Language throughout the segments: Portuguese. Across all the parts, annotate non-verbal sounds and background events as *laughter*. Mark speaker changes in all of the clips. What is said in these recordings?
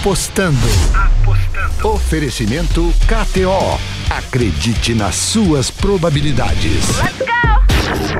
Speaker 1: Apostando. Apostando. Oferecimento KTO. Acredite nas suas probabilidades. Let's go!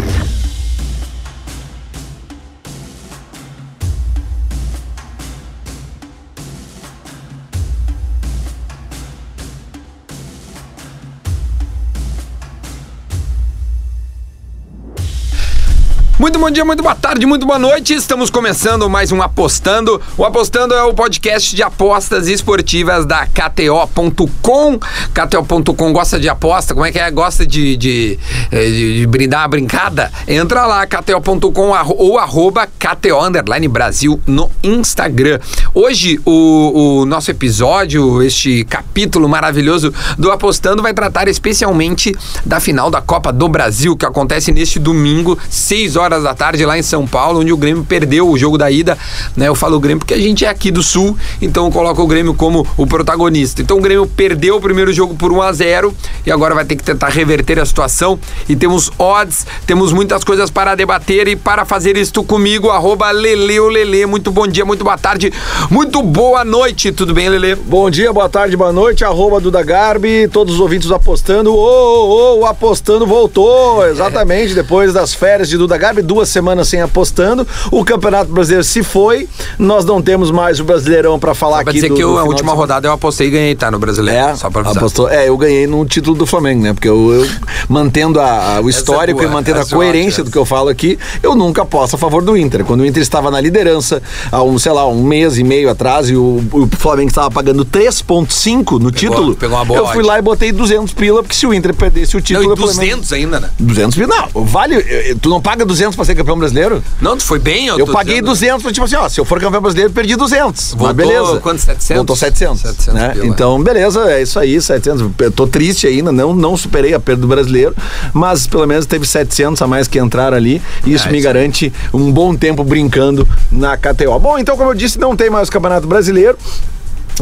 Speaker 2: Muito bom dia, muito boa tarde, muito boa noite. Estamos começando mais um Apostando. O Apostando é o podcast de apostas esportivas da KTO.com. KTO.com gosta de aposta? Como é que é? Gosta de, de, eh, de, de brindar a brincada? Entra lá, KTO.com ou arroba KTO Brasil no Instagram. Hoje, o, o nosso episódio, este capítulo maravilhoso do Apostando, vai tratar especialmente da final da Copa do Brasil, que acontece neste domingo, 6 horas horas da tarde lá em São Paulo, onde o Grêmio perdeu o jogo da ida. Né? Eu falo o Grêmio porque a gente é aqui do Sul, então eu coloco o Grêmio como o protagonista. Então o Grêmio perdeu o primeiro jogo por 1 a 0 e agora vai ter que tentar reverter a situação. E temos odds, temos muitas coisas para debater e para fazer isto comigo, arroba Lele. Muito bom dia, muito boa tarde, muito boa noite. Tudo bem, Lele?
Speaker 3: Bom dia, boa tarde, boa noite, arroba Duda Garbi, todos os ouvintes apostando. Ô, ô, ô, o apostando voltou, exatamente, depois das férias de Duda Garbi duas semanas sem apostando. O Campeonato Brasileiro se foi. Nós não temos mais o Brasileirão para falar Só pra aqui.
Speaker 2: dizer do, que eu, a última rodada eu apostei e ganhei, tá? No Brasileiro.
Speaker 3: É, Só pra avisar. Apostou, é, eu ganhei no título do Flamengo, né? Porque eu, eu mantendo a, a, o é histórico é boa, e mantendo a coerência do que eu falo aqui, eu nunca aposto a favor do Inter. Quando o Inter estava na liderança, há um, sei lá, um mês e meio atrás, e o, o Flamengo estava pagando 3,5 no pegou, título, pegou eu fui lá e botei 200 pila, porque se o Inter perdesse o título. Não,
Speaker 2: e 200 Flamengo... ainda, né?
Speaker 3: 200 pila. Não, vale. Eh, tu não paga 200 para ser campeão brasileiro?
Speaker 2: Não, tu foi bem?
Speaker 3: Eu, eu paguei dizendo. 200, tipo assim, ó, se eu for campeão brasileiro, perdi 200.
Speaker 2: Voltou, mas beleza. Quanto? 700?
Speaker 3: Voltou 700. 700 né? Então, beleza, é isso aí, 700. Eu tô triste ainda, não, não superei a perda do brasileiro, mas pelo menos teve 700 a mais que entraram ali, e isso é, me isso garante um bom tempo brincando na KTO. Bom, então, como eu disse, não tem mais o Campeonato Brasileiro.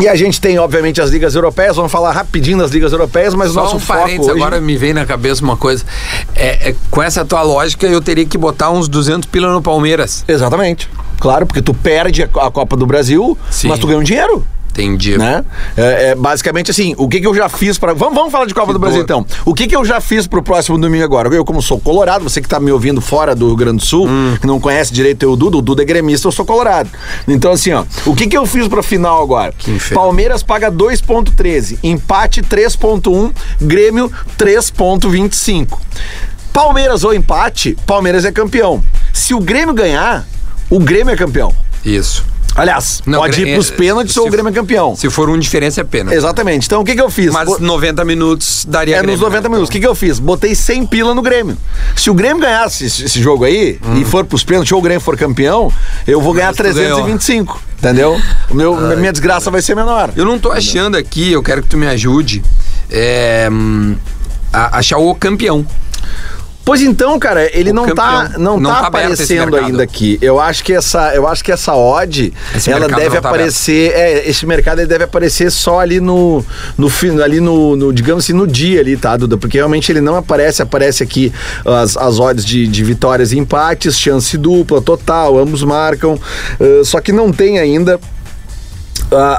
Speaker 3: E a gente tem, obviamente, as ligas europeias. Vamos falar rapidinho das ligas europeias, mas Só o nosso um foco hoje...
Speaker 2: agora me vem na cabeça uma coisa. É, é, com essa tua lógica, eu teria que botar uns 200 pila no Palmeiras.
Speaker 3: Exatamente. Claro, porque tu perde a Copa do Brasil, Sim. mas tu ganha um dinheiro.
Speaker 2: Entendi.
Speaker 3: Né? É, é, basicamente assim, o que, que eu já fiz para vamos, vamos falar de Copa que do Brasil então. O que, que eu já fiz pro próximo domingo agora? Eu, como sou colorado, você que tá me ouvindo fora do Rio Grande do Sul, hum. que não conhece direito o Duda, o Duda é gremista, eu sou colorado. Então, assim, ó, o que, que eu fiz pra final agora? Palmeiras paga 2,13, empate 3,1, Grêmio 3,25. Palmeiras ou empate, Palmeiras é campeão. Se o Grêmio ganhar, o Grêmio é campeão.
Speaker 2: Isso.
Speaker 3: Aliás, não, pode ir pros pênaltis ou o Grêmio é campeão.
Speaker 2: Se for um diferença é pena.
Speaker 3: Exatamente. Então o que, que eu fiz?
Speaker 2: Mas 90 minutos daria
Speaker 3: É Grêmio, nos 90 né? minutos. O que, que eu fiz? Botei 100 pila no Grêmio. Se o Grêmio ganhasse esse, jogo aí hum. e for pros pênaltis ou o Grêmio for campeão, eu vou ganhar 325. Entendeu? Meu, Ai, minha desgraça vai ser menor.
Speaker 2: Eu não tô achando aqui, eu quero que tu me ajude é, a achar o campeão.
Speaker 3: Pois então, cara, ele não tá, não, não tá, tá aparecendo ainda aqui. Eu acho que essa, eu acho que essa odd, esse ela deve tá aparecer, é, esse mercado ele deve aparecer só ali no no ali no, no, digamos assim, no dia ali, tá, Duda? Porque realmente ele não aparece, aparece aqui as, as odds de, de vitórias e empates, chance dupla, total, ambos marcam, uh, só que não tem ainda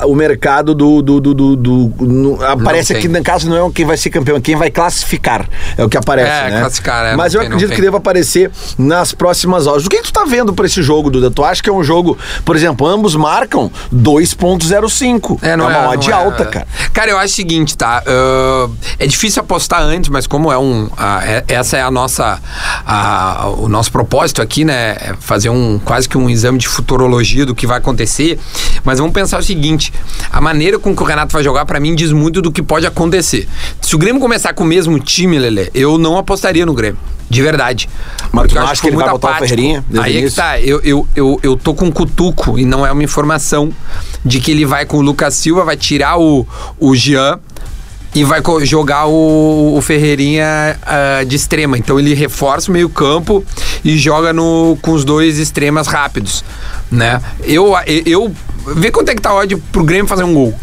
Speaker 3: o mercado do. do, do, do, do no, aparece aqui, no caso, não é quem vai ser campeão, é quem vai classificar. É o que aparece. É, né? classificar, é, Mas eu tem, acredito que deva aparecer nas próximas horas. O que, que tu tá vendo pra esse jogo, Duda? Tu acha que é um jogo, por exemplo, ambos marcam 2,05. É, não é uma odd é, alta, cara.
Speaker 2: Cara, eu acho o seguinte, tá? Uh, é difícil apostar antes, mas como é um. Uh, essa é a nossa. O nosso propósito aqui, né? É fazer um quase que um exame de futurologia do que vai acontecer. Mas vamos pensar o seguinte seguinte: a maneira com que o Renato vai jogar, para mim, diz muito do que pode acontecer. Se o Grêmio começar com o mesmo time, Lele, eu não apostaria no Grêmio. De verdade.
Speaker 3: Mas tu acha que, que ele vai botar apático. o Ferreirinha?
Speaker 2: Aí é que tá. Eu, eu, eu, eu tô com um cutuco e não é uma informação de que ele vai com o Lucas Silva, vai tirar o, o Jean e vai jogar o, o Ferreirinha uh, de extrema. Então ele reforça o meio campo e joga no, com os dois extremas rápidos, né? Eu, eu Vê quanto é que tá a odd pro Grêmio fazer um gol.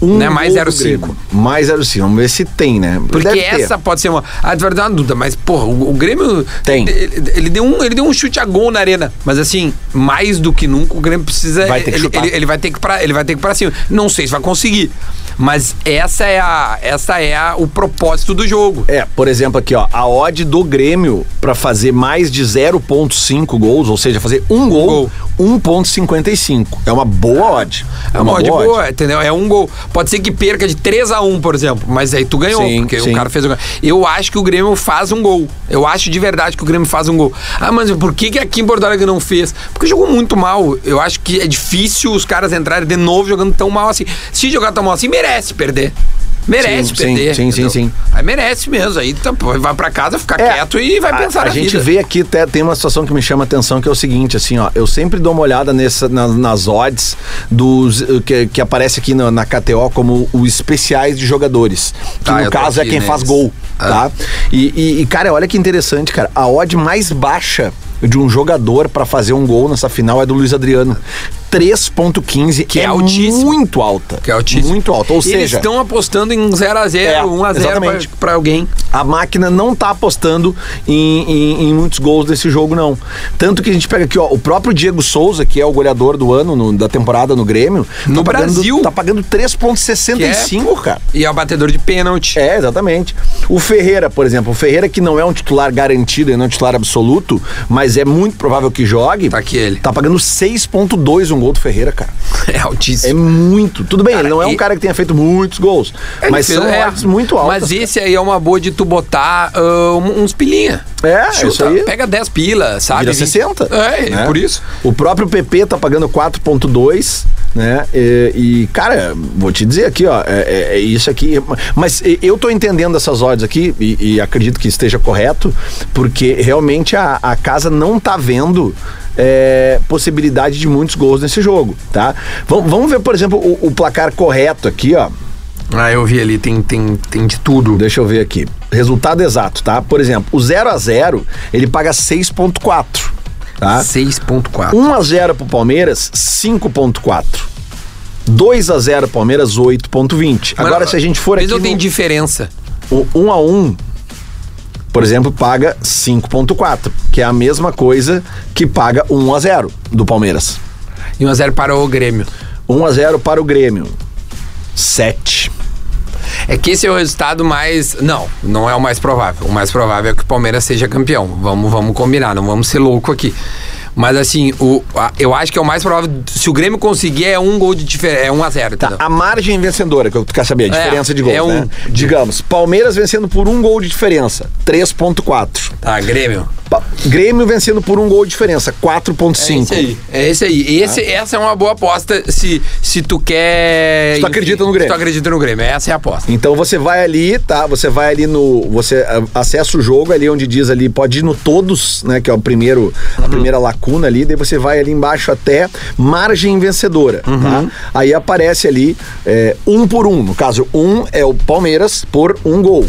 Speaker 2: Um né? Mais 0,5.
Speaker 3: Mais 0,5. Vamos ver se tem, né?
Speaker 2: Porque Deve essa ter. pode ser uma. Ah, de verdade, uma dúvida, mas, porra, o, o Grêmio. Tem. Ele, ele, deu um, ele deu um chute a gol na arena. Mas assim, mais do que nunca, o Grêmio precisa. Vai ter que ele, ele, ele, vai ter que pra, ele vai ter que ir pra cima. Não sei se vai conseguir. Mas essa é a essa é a, o propósito do jogo.
Speaker 3: É, por exemplo aqui, ó, a odd do Grêmio para fazer mais de 0.5 gols, ou seja, fazer um gol, gol. 1.55. É uma boa odd.
Speaker 2: É, é uma, uma odd boa, boa, entendeu? É um gol. Pode ser que perca de 3 a 1, por exemplo, mas aí tu ganhou, sim, porque sim. o cara fez o gol. Eu acho que o Grêmio faz um gol. Eu acho de verdade que o Grêmio faz um gol. Ah, mas por que que aqui em Porto Alegre não fez? Porque jogou muito mal. Eu acho que é difícil os caras entrarem de novo jogando tão mal assim. Se jogar tão mal assim, merece merece perder. Merece sim, perder.
Speaker 3: Sim, sim, sim, sim.
Speaker 2: Aí merece mesmo. Aí tá, vai para casa, ficar é, quieto e vai pensar
Speaker 3: a, a gente vida. vê aqui, até, tem uma situação que me chama a atenção, que é o seguinte, assim, ó. Eu sempre dou uma olhada nessa, na, nas odds dos, que, que aparece aqui na, na KTO como os especiais de jogadores. Que ah, no caso é quem faz gol, ah. tá? E, e, e, cara, olha que interessante, cara. A odd mais baixa de um jogador para fazer um gol nessa final é do Luiz Adriano. 3.15, que é, é altíssimo. muito alta.
Speaker 2: Que é altíssimo.
Speaker 3: Muito alta. Ou seja, eles
Speaker 2: estão apostando em 0 a 0, é, 1 a 0 para alguém.
Speaker 3: A máquina não tá apostando em, em, em, muitos gols desse jogo não. Tanto que a gente pega aqui, ó, o próprio Diego Souza, que é o goleador do ano no, da temporada no Grêmio,
Speaker 2: no tá Brasil
Speaker 3: pagando, tá pagando 3.65,
Speaker 2: é, cara. E é o batedor de pênalti.
Speaker 3: É, exatamente. O Ferreira, por exemplo, o Ferreira que não é um titular garantido e não é um titular absoluto, mas é muito provável que jogue.
Speaker 2: Tá aqui ele.
Speaker 3: Tá pagando 6.2 um gol do Ferreira, cara. *laughs*
Speaker 2: É altíssimo.
Speaker 3: É muito. Tudo bem, cara, ele não é um cara que tenha feito muitos gols, é mas são é, muito altos.
Speaker 2: Mas esse aí é uma boa de tu botar uh, uns pilinha.
Speaker 3: É, Chuta, isso aí.
Speaker 2: Pega 10 pilas, sabe?
Speaker 3: Vira 60.
Speaker 2: É, né? por isso.
Speaker 3: O próprio PP tá pagando 4.2, né? E, e, cara, vou te dizer aqui, ó, é, é, é, isso aqui. Mas eu tô entendendo essas odds aqui e, e acredito que esteja correto, porque realmente a, a casa não tá vendo é, possibilidade de muitos gols nesse jogo, tá? Vamos, vamos ver, por exemplo, o, o, placar correto aqui, ó.
Speaker 2: Ah, eu vi ali, tem, tem, tem de tudo.
Speaker 3: Deixa eu ver aqui. Resultado exato, tá? Por exemplo, o 0 a 0 ele paga 6.4, tá?
Speaker 2: 6.4.
Speaker 3: 1 a 0 pro Palmeiras, 5.4. 2 a 0 Palmeiras 8.20. Agora se a gente for
Speaker 2: aqui não tem diferença.
Speaker 3: O 1 a 1 por exemplo, paga 5.4, que é a mesma coisa que paga 1 a 0 do Palmeiras.
Speaker 2: E 1 a 0 para o Grêmio.
Speaker 3: 1 a 0 para o Grêmio. 7.
Speaker 2: É que esse é o resultado mais. Não, não é o mais provável. O mais provável é que o Palmeiras seja campeão. Vamos, vamos combinar, não vamos ser louco aqui. Mas assim, o, a, eu acho que é o mais provável. Se o Grêmio conseguir, é um gol de diferença. É 1 um a 0
Speaker 3: Tá, a margem vencedora, que eu quero saber, a é, diferença é, de gols. É um, né? Digamos, Palmeiras vencendo por um gol de diferença, 3,4.
Speaker 2: Tá, Grêmio.
Speaker 3: Grêmio vencendo por um gol de diferença, 4.5. É esse
Speaker 2: aí. É esse aí. Esse, ah. Essa é uma boa aposta se, se tu quer.
Speaker 3: Se tu acredita no Grêmio.
Speaker 2: Se tu acredita no Grêmio. Essa é a aposta.
Speaker 3: Então você vai ali, tá? Você vai ali no. Você acessa o jogo ali onde diz ali, pode ir no todos, né? Que é o primeiro, uhum. a primeira lacuna ali. Daí você vai ali embaixo até margem vencedora, uhum. tá? Aí aparece ali é, um por um. No caso, um é o Palmeiras por um gol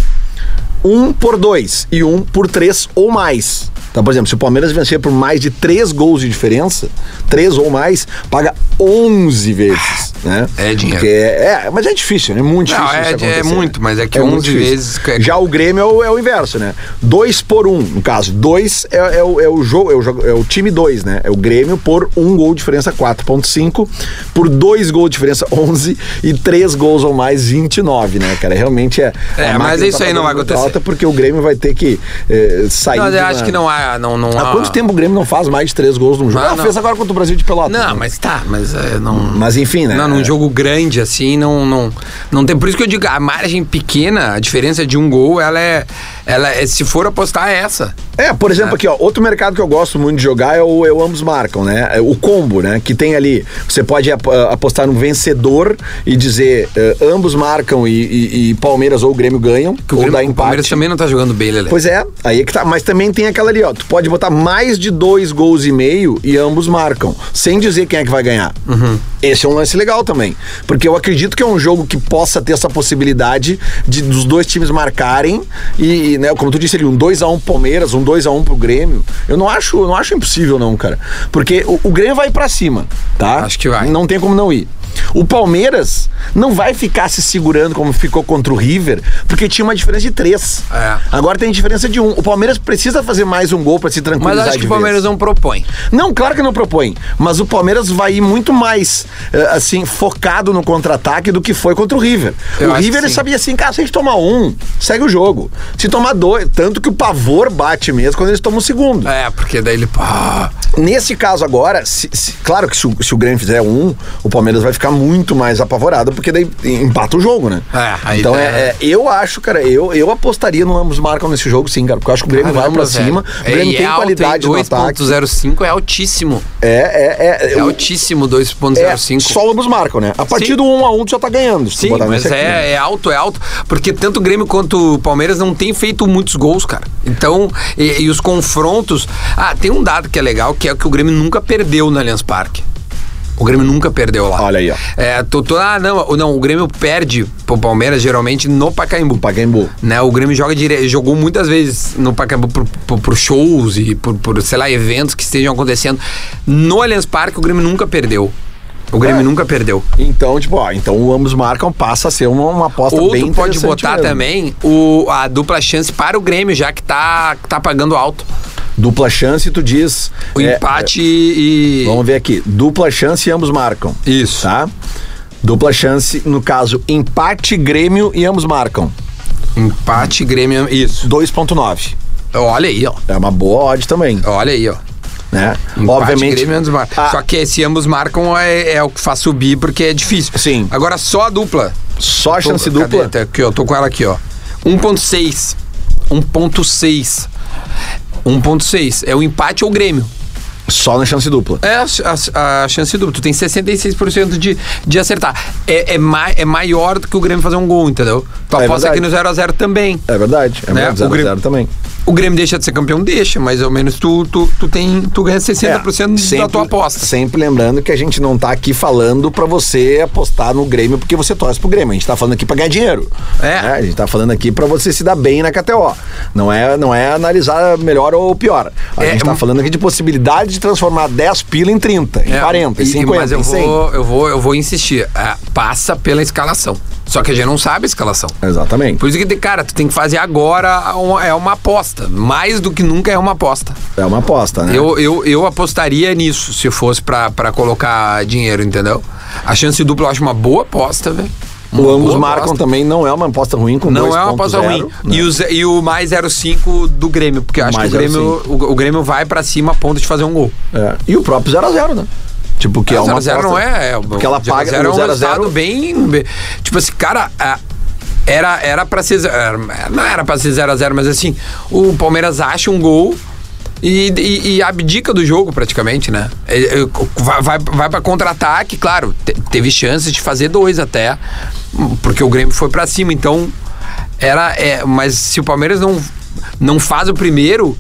Speaker 3: um por dois e um por três ou mais. Então, por exemplo, se o Palmeiras vencer por mais de três gols de diferença, três ou mais, paga 11 vezes, né?
Speaker 2: É dinheiro.
Speaker 3: É, é, mas é difícil, né? Muito Não, difícil.
Speaker 2: É, é muito, mas é que é 11 vezes.
Speaker 3: Já o Grêmio é o, é o, inverso, né? Dois por um, no caso. Dois é, é, o, é o jogo, é o, é o time dois, né? É o Grêmio por um gol de diferença, 4,5. Por dois gols de diferença, *laughs* 11. E três gols ou mais, 29, né, cara? Realmente é.
Speaker 2: É, mas isso tá aí não vai acontecer. Alta
Speaker 3: porque o Grêmio vai ter que eh, sair.
Speaker 2: Mas eu acho que não há não, não
Speaker 3: há... Há quanto tempo o Grêmio não faz mais de três gols num jogo? Ah, fez agora contra o Brasil de Pelota.
Speaker 2: Não, né? mas tá, mas é, não...
Speaker 3: Mas enfim, né?
Speaker 2: Não, num jogo grande assim, não, não, não tem... Por isso que eu digo, a margem pequena, a diferença de um gol, ela é... Ela é, se for apostar, é essa.
Speaker 3: É, por exemplo, é. aqui, ó, outro mercado que eu gosto muito de jogar é o, é o ambos marcam, né? É o combo, né? Que tem ali, você pode apostar no vencedor e dizer uh, ambos marcam e, e, e, Palmeiras ou Grêmio ganham, que ou Grêmio, dá empate. O Palmeiras
Speaker 2: também não tá jogando bem, Lele.
Speaker 3: Pois é, aí é que tá. Mas também tem aquela ali, ó, tu pode botar mais de dois gols e meio e ambos marcam, sem dizer quem é que vai ganhar. Uhum. Esse é um lance legal também, porque eu acredito que é um jogo que possa ter essa possibilidade de dos dois times marcarem e, né, como tu disse ali, um 2 a 1 um Palmeiras, um 2 a 1 um pro Grêmio. Eu não acho, não acho impossível não, cara. Porque o, o Grêmio vai para cima, tá?
Speaker 2: Acho que vai.
Speaker 3: Não tem como não ir. O Palmeiras não vai ficar se segurando como ficou contra o River, porque tinha uma diferença de três. É. Agora tem diferença de um. O Palmeiras precisa fazer mais um gol para se tranquilizar.
Speaker 2: Mas acho que o Palmeiras não propõe.
Speaker 3: Não, claro que não propõe. Mas o Palmeiras vai ir muito mais, eh, assim, focado no contra-ataque do que foi contra o River. Eu o River ele sabia assim, cara, se a gente tomar um, segue o jogo. Se tomar dois, tanto que o pavor bate mesmo quando eles tomam o segundo.
Speaker 2: É, porque daí ele.
Speaker 3: Nesse caso agora, se, se, claro que se o, se o Grêmio fizer um, o Palmeiras vai ficar muito mais apavorado, porque daí empata o jogo, né? É, então é, é, eu acho, cara, eu, eu apostaria no ambos marcam nesse jogo, sim, cara, porque eu acho que o Grêmio Caramba, vai pra velho. cima. O Grêmio
Speaker 2: é, tem qualidade no ataque. 2.05 é altíssimo.
Speaker 3: É, é,
Speaker 2: é. É altíssimo 2.05. É,
Speaker 3: só ambos marcam, né? A partir sim. do 1 a 1 tu já tá ganhando.
Speaker 2: Sim, mas é, né? é alto, é alto, porque tanto o Grêmio quanto o Palmeiras não tem feito muitos gols, cara. Então, e, e os confrontos. Ah, tem um dado que é legal, que é que o Grêmio nunca perdeu no Allianz Parque. O Grêmio nunca perdeu lá.
Speaker 3: Olha aí, ó.
Speaker 2: É, tô, tô, ah, não, não, o Grêmio perde pro Palmeiras geralmente no Pacaembu.
Speaker 3: Pacaembu.
Speaker 2: Né, o Grêmio joga dire... jogou muitas vezes no Pacaembu por, por, por shows e por, por, sei lá, eventos que estejam acontecendo. No Allianz Parque, o Grêmio nunca perdeu. O Grêmio é. nunca perdeu.
Speaker 3: Então, tipo, ó, então ambos marcam passa a ser uma, uma aposta Ou bem
Speaker 2: pode botar mesmo. também o, a dupla chance para o Grêmio, já que tá, tá pagando alto.
Speaker 3: Dupla chance, tu diz.
Speaker 2: O é, empate é, e.
Speaker 3: Vamos ver aqui. Dupla chance e ambos marcam.
Speaker 2: Isso.
Speaker 3: Tá? Dupla chance, no caso, empate, Grêmio e ambos marcam.
Speaker 2: Empate, Grêmio, isso.
Speaker 3: 2,9.
Speaker 2: Olha aí, ó.
Speaker 3: É uma boa odd também.
Speaker 2: Olha aí, ó.
Speaker 3: Né?
Speaker 2: Empate, Obviamente. Grêmio, ambos marcam. Ah. Só que se ambos marcam é, é, o que faz subir porque é difícil.
Speaker 3: Sim.
Speaker 2: Agora só a dupla.
Speaker 3: Só a chance tô, dupla?
Speaker 2: Cadê? Aqui, ó. Tô com ela aqui, ó. 1,6. 1,6. 1.6. É o empate ou o Grêmio.
Speaker 3: Só na chance dupla.
Speaker 2: É a, a, a, chance dupla. Tu tem 66% de, de acertar. É, é, ma, é maior do que o Grêmio fazer um gol, entendeu? Tu é aposta aqui no 0x0 também.
Speaker 3: É verdade. É né? 0x0 também.
Speaker 2: O Grêmio deixa de ser campeão? Deixa, mas ao menos tu, tu, tu, tem, tu ganha 60% é, sempre, da tua aposta.
Speaker 3: Sempre lembrando que a gente não tá aqui falando para você apostar no Grêmio porque você torce pro Grêmio. A gente tá falando aqui pra ganhar dinheiro. É. Né? A gente tá falando aqui para você se dar bem na KTO. Não é, não é analisar melhor ou pior. A é, gente tá falando aqui de possibilidade de transformar 10 pila em 30, em é, 40, em 50, mas
Speaker 2: eu
Speaker 3: em 100.
Speaker 2: Vou, eu, vou, eu vou insistir. É, passa pela escalação. Só que a gente não sabe a escalação.
Speaker 3: Exatamente.
Speaker 2: Por isso que, cara, tu tem que fazer agora uma, é uma aposta. Mais do que nunca é uma aposta.
Speaker 3: É uma aposta, né?
Speaker 2: Eu, eu, eu apostaria nisso se fosse para colocar dinheiro, entendeu? A chance dupla eu acho uma boa aposta, velho.
Speaker 3: O ambos marcam aposta. também, não é uma aposta ruim com
Speaker 2: Não é uma aposta 0, ruim. Né? E, o, e o mais 0,5 do Grêmio, porque eu acho mais que o Grêmio, o, o, Grêmio vai para cima a ponto de fazer um gol.
Speaker 3: É. E o próprio 0x0, né? Tipo, que é, é uma
Speaker 2: 0 não é, é.
Speaker 3: Porque ela paga
Speaker 2: zero é um 0 resultado bem, bem. Tipo assim, cara. Era, era pra ser. Era, não era pra ser 0x0, mas assim, o Palmeiras acha um gol e, e, e, abdica do jogo praticamente, né? Vai, vai, vai para contra-ataque, claro, te, teve chances de fazer dois até, porque o Grêmio foi para cima, então era. É, mas se o Palmeiras não, não faz o primeiro,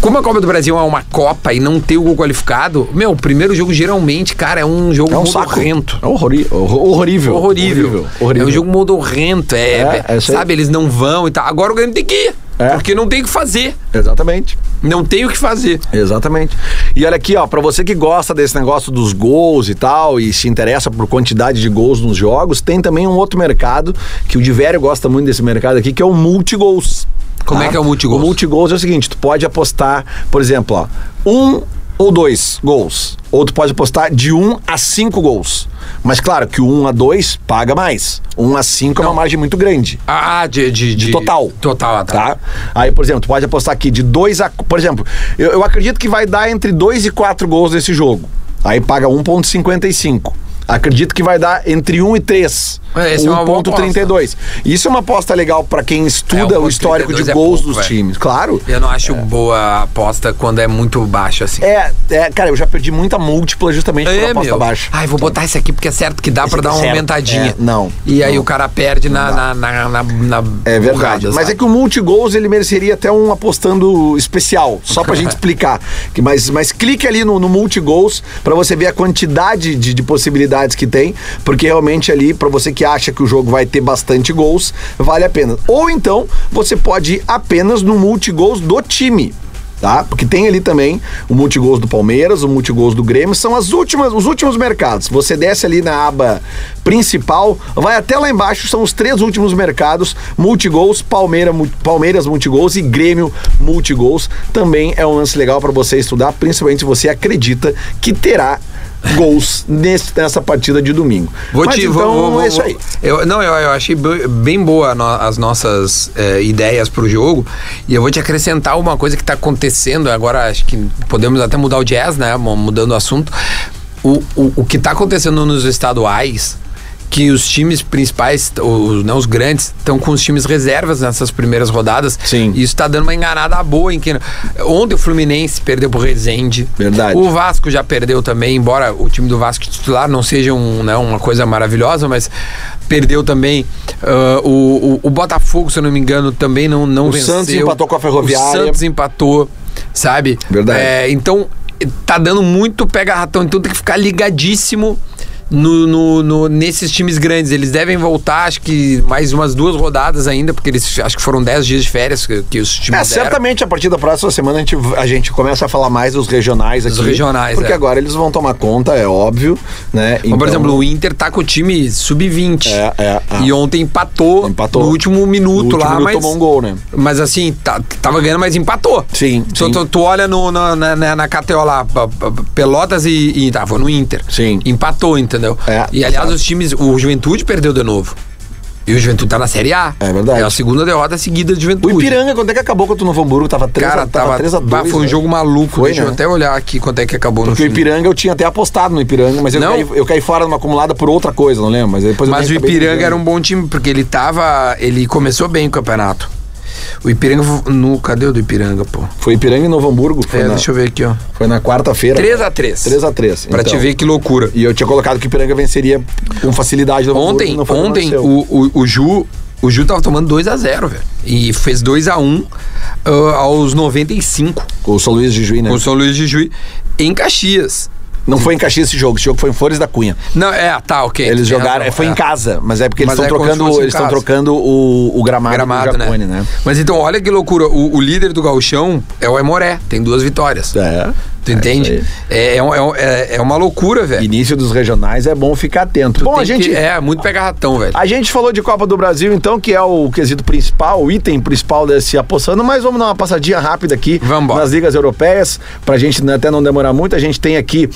Speaker 2: como a Copa do Brasil é uma Copa e não tem o gol qualificado, meu, o primeiro jogo geralmente, cara, é um jogo é um modorrento.
Speaker 3: É horrori horrorível.
Speaker 2: horrorível. Horrível. É um jogo modorrento, é, é, é sabe, eles não vão e tal. Agora o Grêmio tem que ir. É. Porque não tem o que fazer.
Speaker 3: Exatamente.
Speaker 2: Não tem o que fazer.
Speaker 3: Exatamente. E olha aqui, ó, para você que gosta desse negócio dos gols e tal e se interessa por quantidade de gols nos jogos, tem também um outro mercado que o Divério gosta muito desse mercado aqui, que é o multigols.
Speaker 2: Como tá? é que é o multigols?
Speaker 3: O multigols é o seguinte, tu pode apostar, por exemplo, ó, um ou dois gols. Ou tu pode apostar de um a cinco gols. Mas claro que o 1 a 2 paga mais. 1 a 5 é uma margem muito grande.
Speaker 2: Ah, de, de,
Speaker 3: de, de total.
Speaker 2: Total,
Speaker 3: tá. tá. Aí, por exemplo, tu pode apostar aqui de 2 a. Por exemplo, eu, eu acredito que vai dar entre 2 e 4 gols nesse jogo. Aí paga 1,55. Acredito que vai dar entre 1 e 3. É, 1.32. É Isso é uma aposta legal para quem estuda é, o histórico de é gols é pouco, dos véio. times. Claro.
Speaker 2: Eu não acho boa aposta quando é muito baixo assim.
Speaker 3: É, é, cara, eu já perdi muita múltipla justamente por aposta meu. baixa.
Speaker 2: Ai, vou então, botar esse aqui porque é certo que dá para dar uma aumentadinha.
Speaker 3: não.
Speaker 2: E aí
Speaker 3: não.
Speaker 2: o cara perde na, na, na, na,
Speaker 3: É verdade. Mas é que o multigols ele mereceria até um apostando especial, só pra gente *laughs* explicar. Mas, mas clique ali no, no multigols para você ver a quantidade de, de possibilidades que tem, porque realmente ali, para você que acha que o jogo vai ter bastante gols, vale a pena. Ou então, você pode ir apenas no multigols do time. tá? Porque tem ali também o multigols do Palmeiras, o multigols do Grêmio, são as últimas, os últimos mercados. Você desce ali na aba principal, vai até lá embaixo, são os três últimos mercados, multigols, Palmeiras, Palmeiras multigols e Grêmio multigols. Também é um lance legal para você estudar, principalmente se você acredita que terá gols nesse, nessa partida de domingo.
Speaker 2: Vou Mas te, então vou, vou, é isso aí. Eu, não, eu, eu achei bem boa no, as nossas é, ideias para o jogo e eu vou te acrescentar uma coisa que está acontecendo agora. Acho que podemos até mudar o jazz, né? Mudando o assunto. O, o, o que está acontecendo nos estaduais que os times principais, os, não, os grandes, estão com os times reservas nessas primeiras rodadas.
Speaker 3: Sim.
Speaker 2: E isso está dando uma enganada boa em que ontem o Fluminense perdeu pro Resende.
Speaker 3: Verdade.
Speaker 2: O Vasco já perdeu também, embora o time do Vasco titular não seja um, né, uma coisa maravilhosa, mas perdeu também. Uh, o, o, o, Botafogo, se eu não me engano, também não, não o venceu.
Speaker 3: O Santos empatou com a Ferroviária.
Speaker 2: O Santos empatou, sabe?
Speaker 3: Verdade.
Speaker 2: É, então, tá dando muito pega-ratão, então tem que ficar ligadíssimo no, no, no, nesses times grandes. Eles devem voltar, acho que mais umas duas rodadas ainda, porque eles acho que foram dez dias de férias que, que os times. É,
Speaker 3: deram. certamente a partir da próxima semana a gente, a gente começa a falar mais dos regionais aqui.
Speaker 2: Dos regionais,
Speaker 3: Porque é. agora eles vão tomar conta, é óbvio, né?
Speaker 2: Então... Por exemplo, o Inter tá com o time sub-20.
Speaker 3: É, é, é,
Speaker 2: E ontem empatou, empatou. no último minuto no último lá, minuto
Speaker 3: mas. tomou um gol, né?
Speaker 2: Mas assim, tá, tava ganhando, mas empatou.
Speaker 3: Sim.
Speaker 2: sim. Tu, tu, olha no, na, na, na KTO lá, Pelotas e. e tava no Inter.
Speaker 3: Sim.
Speaker 2: Empatou, entendeu?
Speaker 3: É.
Speaker 2: E aliás, os times. O Juventude perdeu de novo. E o Juventude tá na Série A.
Speaker 3: É verdade.
Speaker 2: É a segunda derrota seguida de Juventude.
Speaker 3: O Ipiranga, quando é que acabou contra o Novo Hamburgo? Tava 3
Speaker 2: Cara, tava, 3 a 2 Foi um né? jogo maluco. Foi, Deixa né? eu até olhar aqui quanto é que acabou
Speaker 3: Porque no Porque o Ipiranga eu tinha até apostado no Ipiranga, mas eu, não. Caí, eu caí fora numa acumulada por outra coisa, não lembro. Mas depois
Speaker 2: Mas o Ipiranga era um bom time, porque ele tava. Ele começou bem o campeonato. O Ipiranga no. Cadê o do Ipiranga, pô?
Speaker 3: Foi Ipiranga e Novo Hamburgo. Foi
Speaker 2: é, na, deixa eu ver aqui, ó.
Speaker 3: Foi na quarta-feira.
Speaker 2: 3x3.
Speaker 3: 3x3.
Speaker 2: Pra então. te ver que loucura.
Speaker 3: E eu tinha colocado que o Ipiranga venceria com facilidade
Speaker 2: no Ontem, Hamburgo, ontem o, o, o Ju. O Ju tava tomando 2x0, velho. E fez 2x1 uh, aos 95.
Speaker 3: Com o São Luís de Juí, né?
Speaker 2: Com o São Luís de Juí. Em Caxias.
Speaker 3: Não foi em Caxias esse jogo, esse jogo foi em Flores da Cunha.
Speaker 2: Não, é, tá, ok.
Speaker 3: Eles jogaram, foi é. em casa, mas é porque eles estão é trocando, eles estão trocando o, o gramado,
Speaker 2: gramado do Japone, né? né? Mas então, olha que loucura, o, o líder do gauchão é o Emoré, tem duas vitórias.
Speaker 3: É.
Speaker 2: Tu entende? É, é, é, é, uma loucura, velho.
Speaker 3: Início dos regionais é bom ficar atento. Tu
Speaker 2: bom, a gente. Que, é, muito pegar ratão, velho.
Speaker 3: A gente falou de Copa do Brasil, então, que é o quesito principal, o item principal desse apostando, mas vamos dar uma passadinha rápida aqui
Speaker 2: vamos
Speaker 3: nas ligas europeias, pra gente até não demorar muito. A gente tem aqui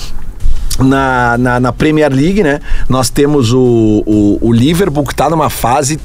Speaker 3: na, na, na, Premier League, né? Nós temos o, o, o Liverpool que tá numa fase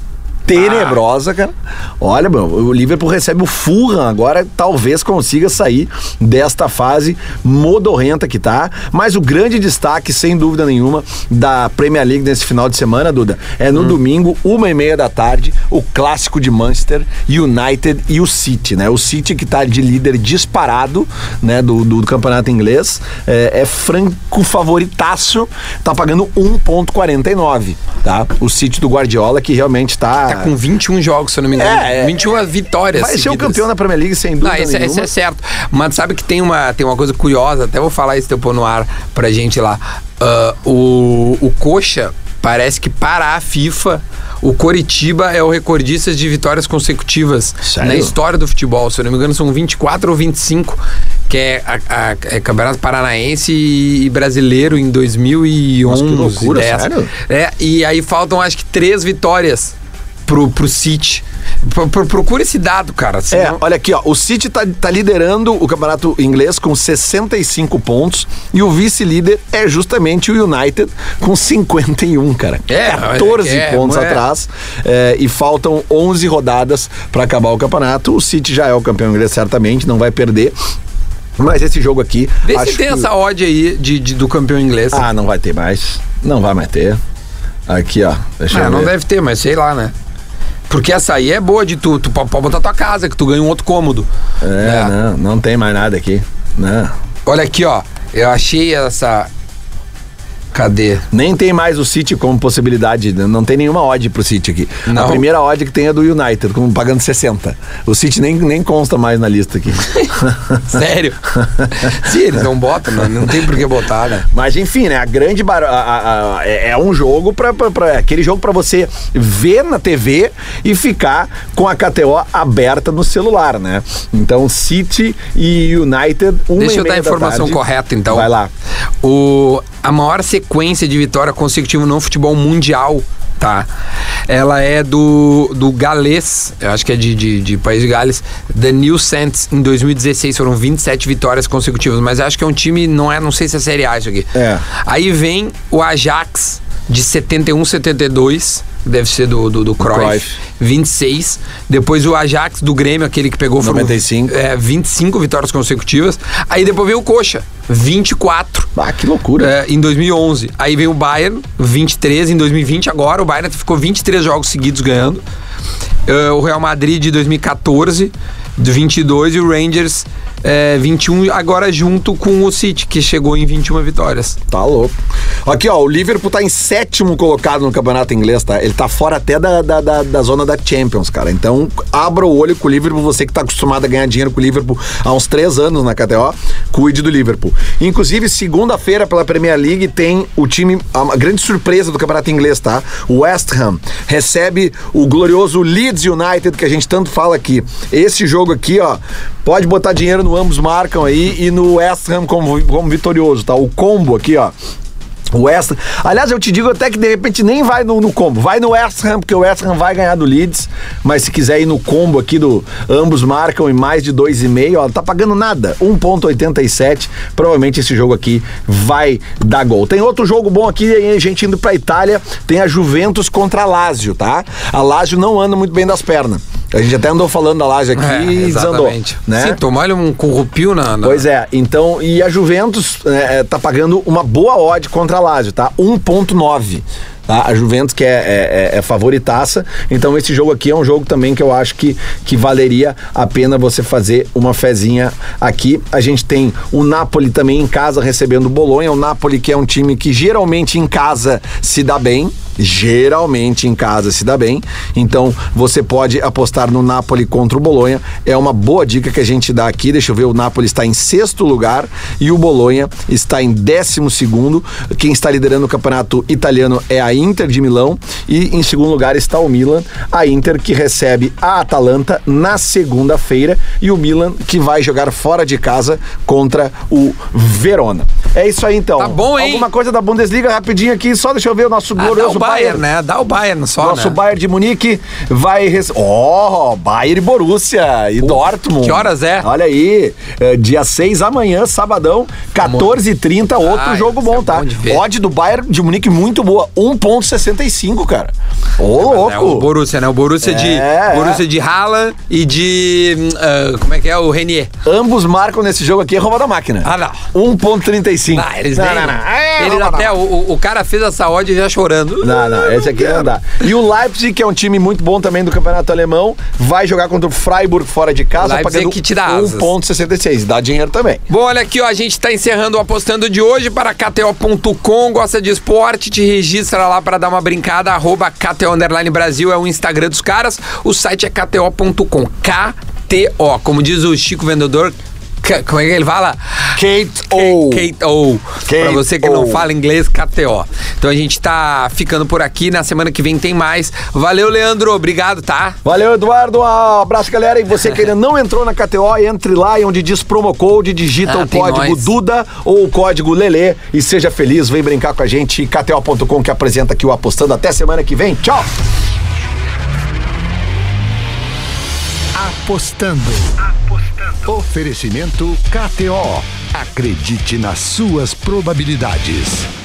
Speaker 3: tenebrosa, cara. Olha, meu, o Liverpool recebe o Fulham agora, talvez consiga sair desta fase modorrenta que tá. Mas o grande destaque, sem dúvida nenhuma, da Premier League nesse final de semana, Duda, é no hum. domingo, uma e meia da tarde, o clássico de Manchester United e o City, né? O City que tá de líder disparado, né, do, do, do campeonato inglês, é, é franco favoritaço, tá pagando 1.49, tá? O City do Guardiola que realmente tá
Speaker 2: tá com 21 jogos, se eu não me engano. É, 21 é, vitórias.
Speaker 3: Vai seguidas. ser o campeão da Premier League, sem dúvida. Não,
Speaker 2: esse, esse, é certo. Mas sabe que tem uma, tem uma coisa curiosa, até vou falar isso depois no ar pra gente lá. Uh, o, o Coxa parece que para a FIFA o Coritiba é o recordista de vitórias consecutivas
Speaker 3: Sério?
Speaker 2: na história do futebol. Se eu não me engano, são 24 ou 25, que é, a, a, é Campeonato Paranaense e brasileiro em 2011. Nossa, que
Speaker 3: loucura, 10. sério?
Speaker 2: É, e aí faltam acho que três vitórias pro, pro City. Procura esse dado, cara.
Speaker 3: Senão... É, olha aqui, ó. O City tá, tá liderando o campeonato inglês com 65 pontos e o vice-líder é justamente o United com 51, cara.
Speaker 2: É,
Speaker 3: 14 é, é, pontos é. atrás é, e faltam 11 rodadas para acabar o campeonato. O City já é o campeão inglês, certamente, não vai perder. Mas esse jogo aqui.
Speaker 2: Vê se tem que... essa odd aí de, de, do campeão inglês.
Speaker 3: Ah, não vai ter mais. Não vai mais ter. Aqui, ó.
Speaker 2: Deixa ah, não deve ter, mas sei lá, né? Porque essa aí é boa de tu, tu pode botar tua casa, que tu ganha um outro cômodo.
Speaker 3: É, né? não, não tem mais nada aqui. Não.
Speaker 2: Olha aqui, ó. Eu achei essa. Cadê?
Speaker 3: Nem tem mais o City como possibilidade, não tem nenhuma odd pro City aqui. Não. A primeira odd que tem é do United, como pagando 60. O City nem, nem consta mais na lista aqui. *laughs*
Speaker 2: Sério? Sim, eles não botam, não, não tem por que botar, né?
Speaker 3: Mas enfim, né? A grande bar... A, a, é, é um jogo para aquele jogo para você ver na TV e ficar com a KTO aberta no celular, né? Então City e United,
Speaker 2: uma Deixa eu dar a informação correta, então.
Speaker 3: Vai lá.
Speaker 2: O a maior sequência de vitória consecutiva no futebol mundial tá? Ela é do, do galês, eu acho que é de, de, de País de Gales, The New Saints, em 2016. Foram 27 vitórias consecutivas, mas acho que é um time, não é, não sei se é Série A isso aqui.
Speaker 3: É.
Speaker 2: Aí vem o Ajax, de 71, 72 deve ser do, do, do Cruyff, Cruyff, 26. Depois o Ajax do Grêmio, aquele que pegou
Speaker 3: 95.
Speaker 2: Foram, é, 25 vitórias consecutivas. Aí depois veio o Coxa, 24.
Speaker 3: Ah, que loucura.
Speaker 2: É, em 2011. Aí veio o Bayern, 23 em 2020. Agora o Bayern ficou 23 jogos seguidos ganhando. Uh, o Real Madrid de 2014, de 22 e o Rangers é, 21, agora junto com o City, que chegou em 21 vitórias.
Speaker 3: Tá louco. Aqui, ó, o Liverpool tá em sétimo colocado no campeonato inglês, tá? Ele tá fora até da, da, da, da zona da Champions, cara. Então, abra o olho com o Liverpool, você que tá acostumado a ganhar dinheiro com o Liverpool há uns três anos na KTO, cuide do Liverpool. Inclusive, segunda-feira, pela Premier League, tem o time, a grande surpresa do campeonato inglês, tá? O West Ham recebe o glorioso Leeds United, que a gente tanto fala aqui. Esse jogo aqui, ó, pode botar dinheiro no ambos marcam aí e no West Ham como, como vitorioso, tá? O combo aqui, ó. O West Ham. Aliás, eu te digo até que de repente nem vai no, no, combo. Vai no West Ham, porque o West Ham vai ganhar do Leeds. Mas se quiser ir no combo aqui do ambos marcam em mais de 2,5, ó, tá pagando nada. 1,87. Provavelmente esse jogo aqui vai dar gol. Tem outro jogo bom aqui, a gente indo pra Itália. Tem a Juventus contra a Lazio, tá? A Lazio não anda muito bem das pernas. A gente até andou falando da laje aqui é, e desandou. Né?
Speaker 2: Sim, tomar um corrupio na, na,
Speaker 3: Pois é, então, e a Juventus é, é tá pagando uma boa odd contra a laje, tá? 1.9. Tá? A Juventus que é, é, é, é, favoritaça. Então esse jogo aqui é um jogo também que eu acho que, que valeria a pena você fazer uma fezinha aqui. A gente tem o Napoli também em casa recebendo o Bolonha. O Napoli que é um time que geralmente em casa se dá bem geralmente em casa se dá bem. Então você pode apostar no Napoli contra o Bolonha. É uma boa dica que a gente dá aqui. Deixa eu ver, o Napoli está em sexto lugar e o Bolonha está em décimo segundo. Quem está liderando o campeonato italiano é a Inter de Milão e em segundo lugar está o Milan. A Inter que recebe a Atalanta na segunda-feira e o Milan que vai jogar fora de casa contra o Verona. É isso aí então.
Speaker 2: Tá bom, hein?
Speaker 3: Alguma coisa da Bundesliga rapidinho aqui, só deixa eu ver o nosso ah, glorioso
Speaker 2: Bayern, né? Dá o Bayern só,
Speaker 3: Nosso
Speaker 2: né?
Speaker 3: Bayern de Munique vai... Rece... Ó, oh, Bayern e Borussia e Dortmund.
Speaker 2: Que horas é?
Speaker 3: Olha aí, é, dia 6 amanhã, sabadão, 14h30, outro jogo bom, é tá? Bom Odd do Bayern de Munique muito boa, 1.65, cara. Ô, oh, louco. É,
Speaker 2: o Borussia, né? O Borussia, é, de, é. Borussia de Haaland e de... Uh, como é que é? O Renier.
Speaker 3: Ambos marcam nesse jogo aqui, é rouba da máquina.
Speaker 2: Ah, não.
Speaker 3: 1.35. Não,
Speaker 2: eles não, não, não. É, eles até, o, o cara fez essa odd já chorando.
Speaker 3: Não, não, esse aqui não dá. E o Leipzig, que é um time muito bom também do campeonato alemão, vai jogar contra o Freiburg fora de casa,
Speaker 2: Leipzig pagando que te dá
Speaker 3: 1,66. Dá dinheiro também.
Speaker 2: Bom, olha aqui, ó, a gente tá encerrando o apostando de hoje para KTO.com. Gosta de esporte? Te registra lá para dar uma brincada. Arroba KTO Brasil é o Instagram dos caras. O site é KTO.com. KTO. Como diz o Chico Vendedor, como é que ele fala?
Speaker 3: Kate O.
Speaker 2: Kate O. Kate pra você que o. não fala inglês, KTO. Então a gente tá ficando por aqui. Na semana que vem tem mais. Valeu, Leandro. Obrigado, tá?
Speaker 3: Valeu, Eduardo. Um abraço, galera. E você que ainda não entrou na KTO, entre lá e onde diz promo code, digita ah, o código nós. Duda ou o código Lelê e seja feliz. Vem brincar com a gente. KTO.com que apresenta aqui o Apostando. Até semana que vem. Tchau.
Speaker 1: Apostando. Apostando. Oferecimento KTO. Acredite nas suas probabilidades.